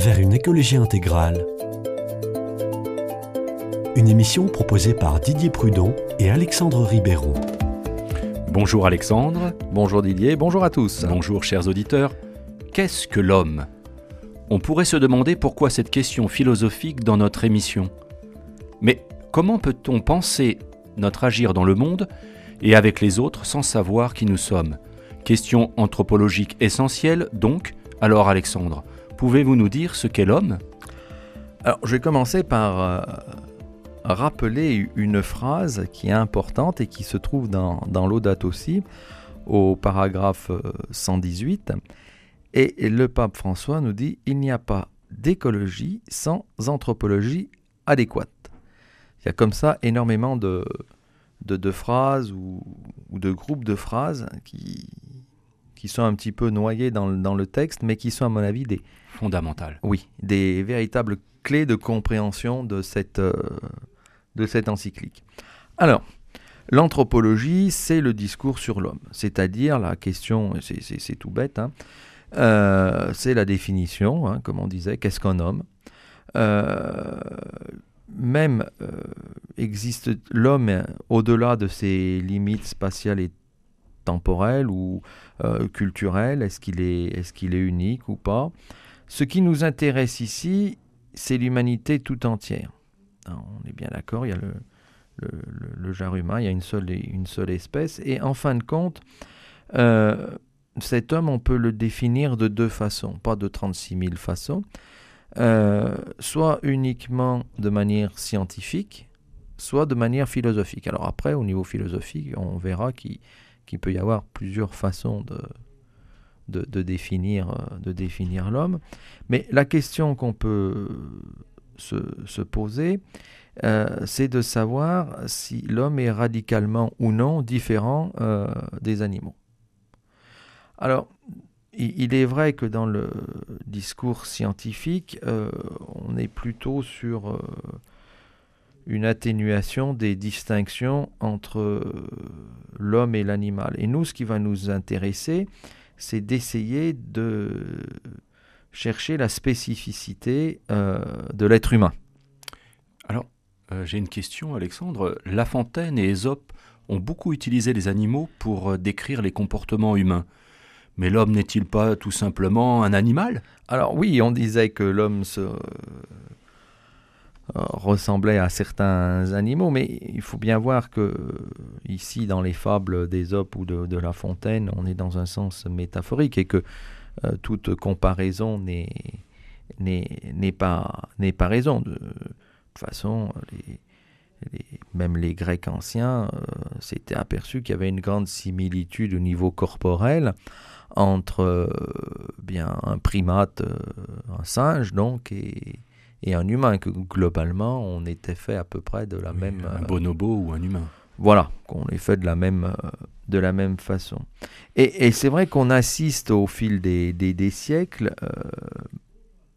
vers une écologie intégrale. Une émission proposée par Didier Prudon et Alexandre Ribéron. Bonjour Alexandre. Bonjour Didier, bonjour à tous. Bonjour chers auditeurs. Qu'est-ce que l'homme? On pourrait se demander pourquoi cette question philosophique dans notre émission. Mais comment peut-on penser notre agir dans le monde et avec les autres sans savoir qui nous sommes? Question anthropologique essentielle donc. Alors Alexandre, pouvez-vous nous dire ce qu'est l'homme? Alors je vais commencer par euh, rappeler une phrase qui est importante et qui se trouve dans, dans l'Audate aussi, au paragraphe 118. Euh, et le pape François nous dit il n'y a pas d'écologie sans anthropologie adéquate. Il y a comme ça énormément de, de, phrases ou, de groupes de phrases qui, qui sont un petit peu noyés dans, dans, le texte, mais qui sont à mon avis des... Fondamentales. Oui, des véritables clés de compréhension de cette, euh, de cette encyclique. Alors, l'anthropologie, c'est le discours sur l'homme, c'est-à-dire la question, c'est tout bête, hein, euh, c'est la définition, hein, comme on disait, qu'est-ce qu'un homme? Euh, même euh, existe l'homme au-delà de ses limites spatiales et temporelles ou euh, culturelles Est-ce qu'il est, est, qu'il est unique ou pas? Ce qui nous intéresse ici, c'est l'humanité tout entière. on est bien d'accord, il y a le, genre humain, il y a une seule, une seule espèce. Et en fin de compte, euh, cet homme, on peut le définir de deux façons, pas de 36 000 façons. Euh, soit uniquement de manière scientifique, soit de manière philosophique. Alors après, au niveau philosophique, on verra qu'il peut y avoir plusieurs façons de, de, définir, euh, de définir l'homme. Mais la question qu'on peut se, poser, euh, c'est de savoir si l'homme est radicalement ou non différent des animaux. Alors, il est vrai que dans le discours scientifique, euh, on est plutôt sur euh, une atténuation des distinctions entre euh, l'homme et l'animal. Et nous, ce qui va nous intéresser, c'est d'essayer de chercher la spécificité de l'être humain. Alors, j'ai une question, Alexandre. La Fontaine et Ésope ont beaucoup utilisé les animaux pour décrire les comportements humains. Mais l'homme n'est-il pas tout simplement un animal? Alors oui, on disait que l'homme se euh, ressemblait à certains animaux, mais il faut bien voir que ici, dans les fables d'Ésope ou de, La Fontaine, on est dans un sens métaphorique et que euh, toute comparaison n'est pas pas raison. De, toute façon, même les Grecs anciens euh, s'étaient aperçus qu'il y avait une grande similitude au niveau corporel entre euh, bien un primate, euh, un singe donc, et, et, un humain, que globalement on était fait à peu près de la même... Un bonobo ou un humain. Voilà, qu'on est fait de la même, de la même façon. Et, et c'est vrai qu'on assiste au fil des, des, des siècles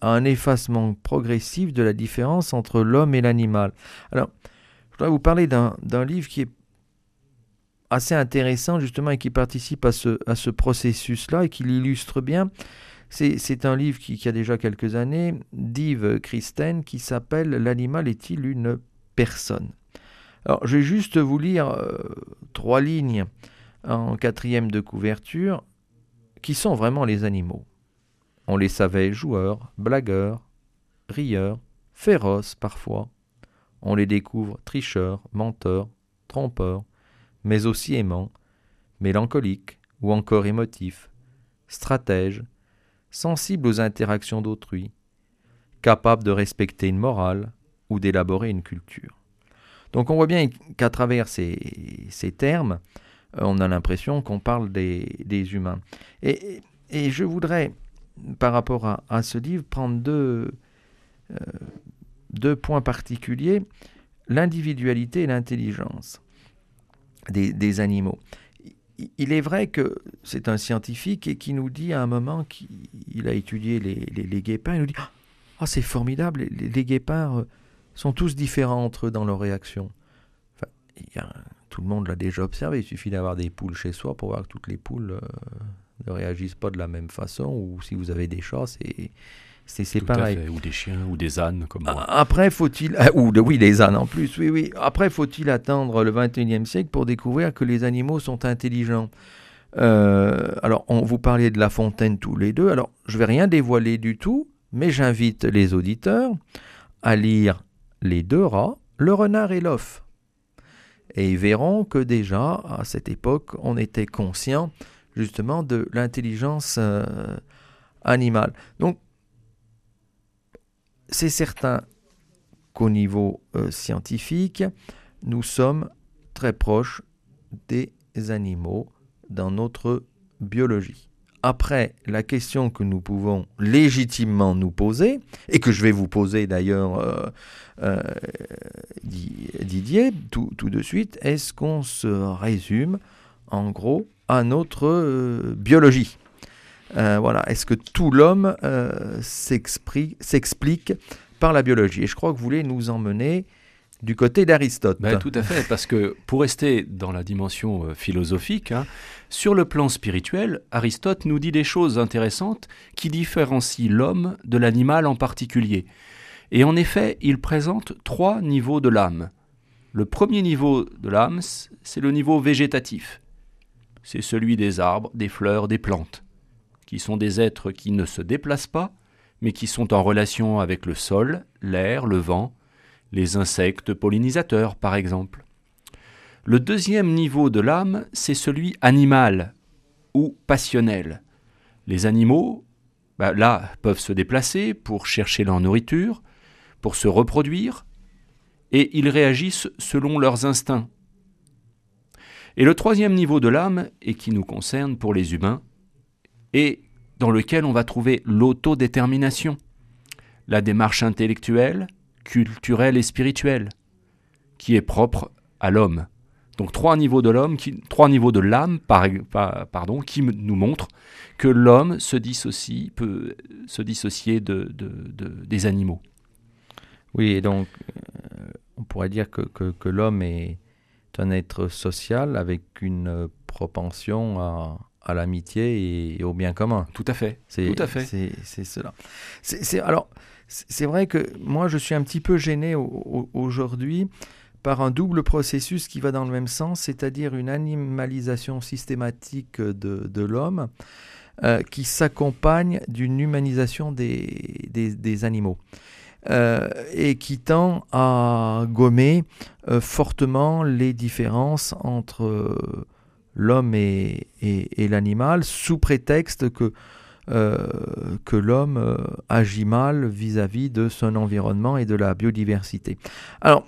à un effacement progressif de la différence entre l'homme et l'animal. Alors, je voudrais vous parler d'un livre qui est assez intéressant justement et qui participe à ce, à ce processus-là et qui l'illustre bien. C'est un livre qui, a déjà quelques années d'Yves Christen qui s'appelle L'animal est-il une personne? Alors je vais juste vous lire euh, trois lignes en quatrième de couverture qui sont vraiment les animaux. On les savait joueurs, blagueurs, rieurs, féroces parfois. On les découvre tricheurs, menteurs, trompeurs, mais aussi aimant, mélancolique ou encore émotif, stratège, sensible aux interactions d'autrui, capable de respecter une morale ou d'élaborer une culture. Donc on voit bien qu'à travers ces, ces, termes, euh, on a l'impression qu'on parle des, des humains. Et, et, je voudrais, par rapport à, à ce livre, prendre deux, euh, deux points particuliers, l'individualité et l'intelligence des, animaux. Il est vrai que c'est un scientifique et qui nous dit à un moment qu'il a étudié les, les, guépards, il nous dit Ah, c'est formidable, les, guépards euh, sont tous différents entre eux dans leurs réactions. Tout le monde l'a déjà observé, il suffit d'avoir des poules chez soi pour voir que toutes les poules euh, ne réagissent pas de la même façon, ou si vous avez des chats, C'est pareil. Ou des chiens, ou des ânes, comme moi. Après, faut-il. Ah, ou oui, des ânes en plus, oui, oui. Après, faut-il attendre le 21e siècle pour découvrir que les animaux sont intelligents? Euh, Alors, on vous parlait de La Fontaine tous les deux. Alors, je vais rien dévoiler du tout, mais j'invite les auditeurs à lire Les deux rats, Le renard et l'off. Et ils verront que déjà, à cette époque, on était conscient justement de l'intelligence euh, animale. Donc, c'est certain qu'au niveau euh, scientifique, nous sommes très proches des animaux dans notre biologie. Après, la question que nous pouvons légitimement nous poser, et que je vais vous poser d'ailleurs, euh, euh, Didier, tout, de suite, est-ce qu'on se résume en gros à notre biologie? Euh, voilà. Est-ce que tout l'homme euh, s'explique par la biologie? Et je crois que vous voulez nous emmener du côté d'Aristote. Ben, tout à fait, parce que pour rester dans la dimension euh, philosophique, hein, sur le plan spirituel, Aristote nous dit des choses intéressantes qui différencient l'homme de l'animal en particulier. Et en effet, il présente trois niveaux de l'âme. Le premier niveau de l'âme, c'est le niveau végétatif. C'est celui des arbres, des fleurs, des plantes qui sont des êtres qui ne se déplacent pas, mais qui sont en relation avec le sol, l'air, le vent, les insectes pollinisateurs par exemple. Le deuxième niveau de l'âme, c'est celui animal ou passionnel. Les animaux, bah, là, peuvent se déplacer pour chercher leur nourriture, pour se reproduire, et ils réagissent selon leurs instincts. Et le troisième niveau de l'âme, et qui nous concerne pour les humains, et dans lequel on va trouver l'autodétermination, la démarche intellectuelle, culturelle et spirituelle, qui est propre à l'homme. Donc trois niveaux de l'homme, trois niveaux de l'âme, pardon, qui nous montrent que l'homme se dissocie, peut se dissocier de, des animaux. Oui, et donc euh, on pourrait dire que, que l'homme est un être social avec une propension à, à l'amitié et, au bien commun. Tout à fait. C'est, Tout à fait. C'est, cela. C'est, alors, c'est vrai que moi, je suis un petit peu gêné aujourd'hui par un double processus qui va dans le même sens, c'est-à-dire une animalisation systématique de, l'homme euh, qui s'accompagne d'une humanisation des, des, animaux. Euh, et qui tend à gommer euh, fortement les différences entre l'homme et, l'animal sous prétexte que, euh, que l'homme euh, agit mal vis-à-vis de son environnement et de la biodiversité. Alors,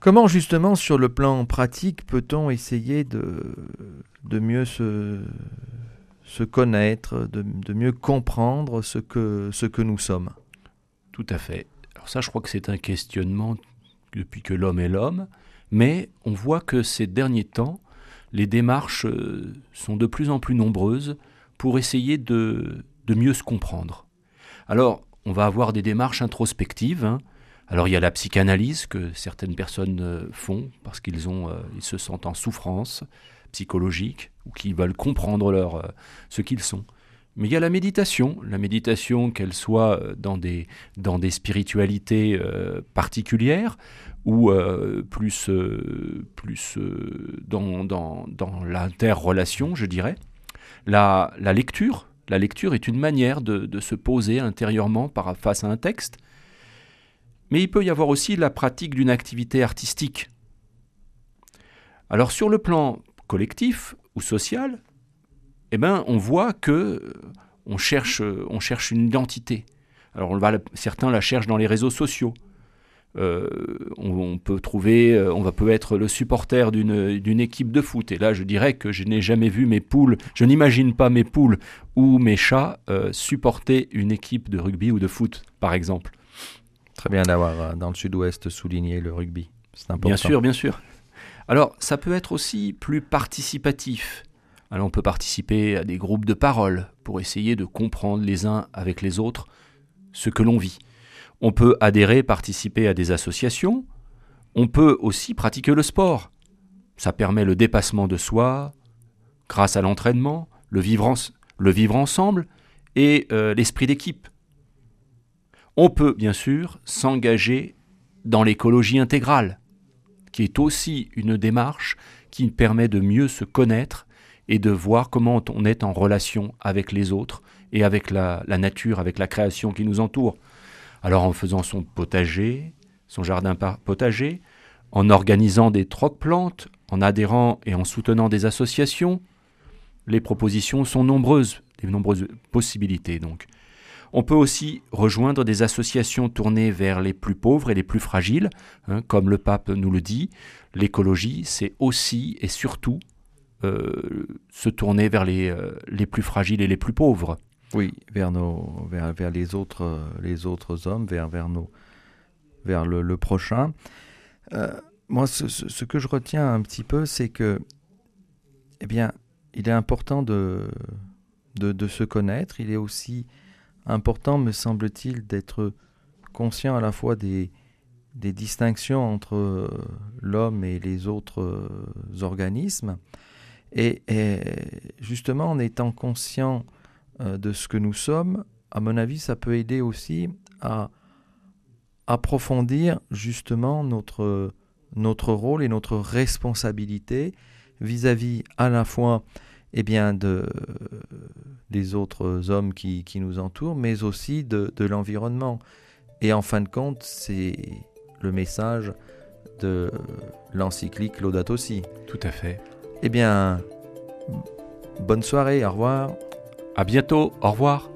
comment justement sur le plan pratique peut-on essayer de, de mieux se, se connaître, de, de, mieux comprendre ce que, ce que nous sommes? Tout à fait. Alors ça, je crois que c'est un questionnement depuis que l'homme est l'homme. Mais on voit que ces derniers temps, les démarches euh, sont de plus en plus nombreuses pour essayer de, mieux se comprendre. Alors, on va avoir des démarches introspectives. Hein. Alors, il y a la psychanalyse que certaines personnes euh, font parce qu'ils euh, se sentent en souffrance psychologique ou qu'ils veulent comprendre ce qu'ils sont. Mais il y a la méditation, la méditation qu'elle soit dans des, dans des spiritualités particulières ou euh, plus, euh, plus euh, dans, dans, dans l'interrelation, je dirais. La, la, lecture, la lecture est une manière de, de, se poser intérieurement par, face à un texte, mais il peut y avoir aussi la pratique d'une activité artistique. Alors sur le plan collectif ou social, eh ben, on voit que on cherche, on cherche une identité. Alors on va, certains la cherchent dans les réseaux sociaux. Euh, on, peut trouver, euh, on va peut être le supporter d'une équipe de foot. Et là, je dirais que je n'ai jamais vu mes poules, je n'imagine pas mes poules ou mes chats euh, supporter une équipe de rugby ou de foot, par exemple. Très bien d'avoir dans le sud-ouest souligné le rugby. C'est important. Bien sûr, bien sûr. Alors, ça peut être aussi plus participatif. Alors, on peut participer à des groupes de parole pour essayer de comprendre les uns avec les autres ce que l'on vit. On peut adhérer, participer à des associations. On peut aussi pratiquer le sport. Ça permet le dépassement de soi, grâce à l'entraînement, le vivre, le vivre ensemble et euh, l'esprit d'équipe. On peut bien sûr s'engager dans l'écologie intégrale, qui est aussi une démarche qui permet de mieux se connaître et de voir comment on est en relation avec les autres et avec la, nature, avec la création qui nous entoure. Alors en faisant son potager, son jardin potager, en organisant des trocs-plantes, en adhérant et en soutenant des associations, les propositions sont nombreuses, des nombreuses possibilités donc. On peut aussi rejoindre des associations tournées vers les plus pauvres et les plus fragiles, hein, comme le pape nous le dit. L'écologie, c'est aussi et surtout se tourner vers les, euh, les plus fragiles et les plus pauvres. Oui, vers, nos, vers, vers les, autres, les autres hommes, vers, vers, nos, vers le, prochain. Euh, moi, ce, que je retiens un petit peu, c'est que, eh bien, il est important de, de, de, se connaître. Il est aussi important, me semble-t-il, d'être conscient à la fois des, des distinctions entre euh, l'homme et les autres euh, organismes. Et, justement, en étant conscient euh, de ce que nous sommes, à mon avis, ça peut aider aussi à approfondir justement notre, notre rôle et notre responsabilité vis-à-vis à la fois eh bien, de, des autres hommes qui, qui nous entourent, mais aussi de, de l'environnement. Et en fin de compte, c'est le message de l'encyclique Laudato Si. Tout à fait. Eh bien, bonne soirée, au revoir. À bientôt, au revoir.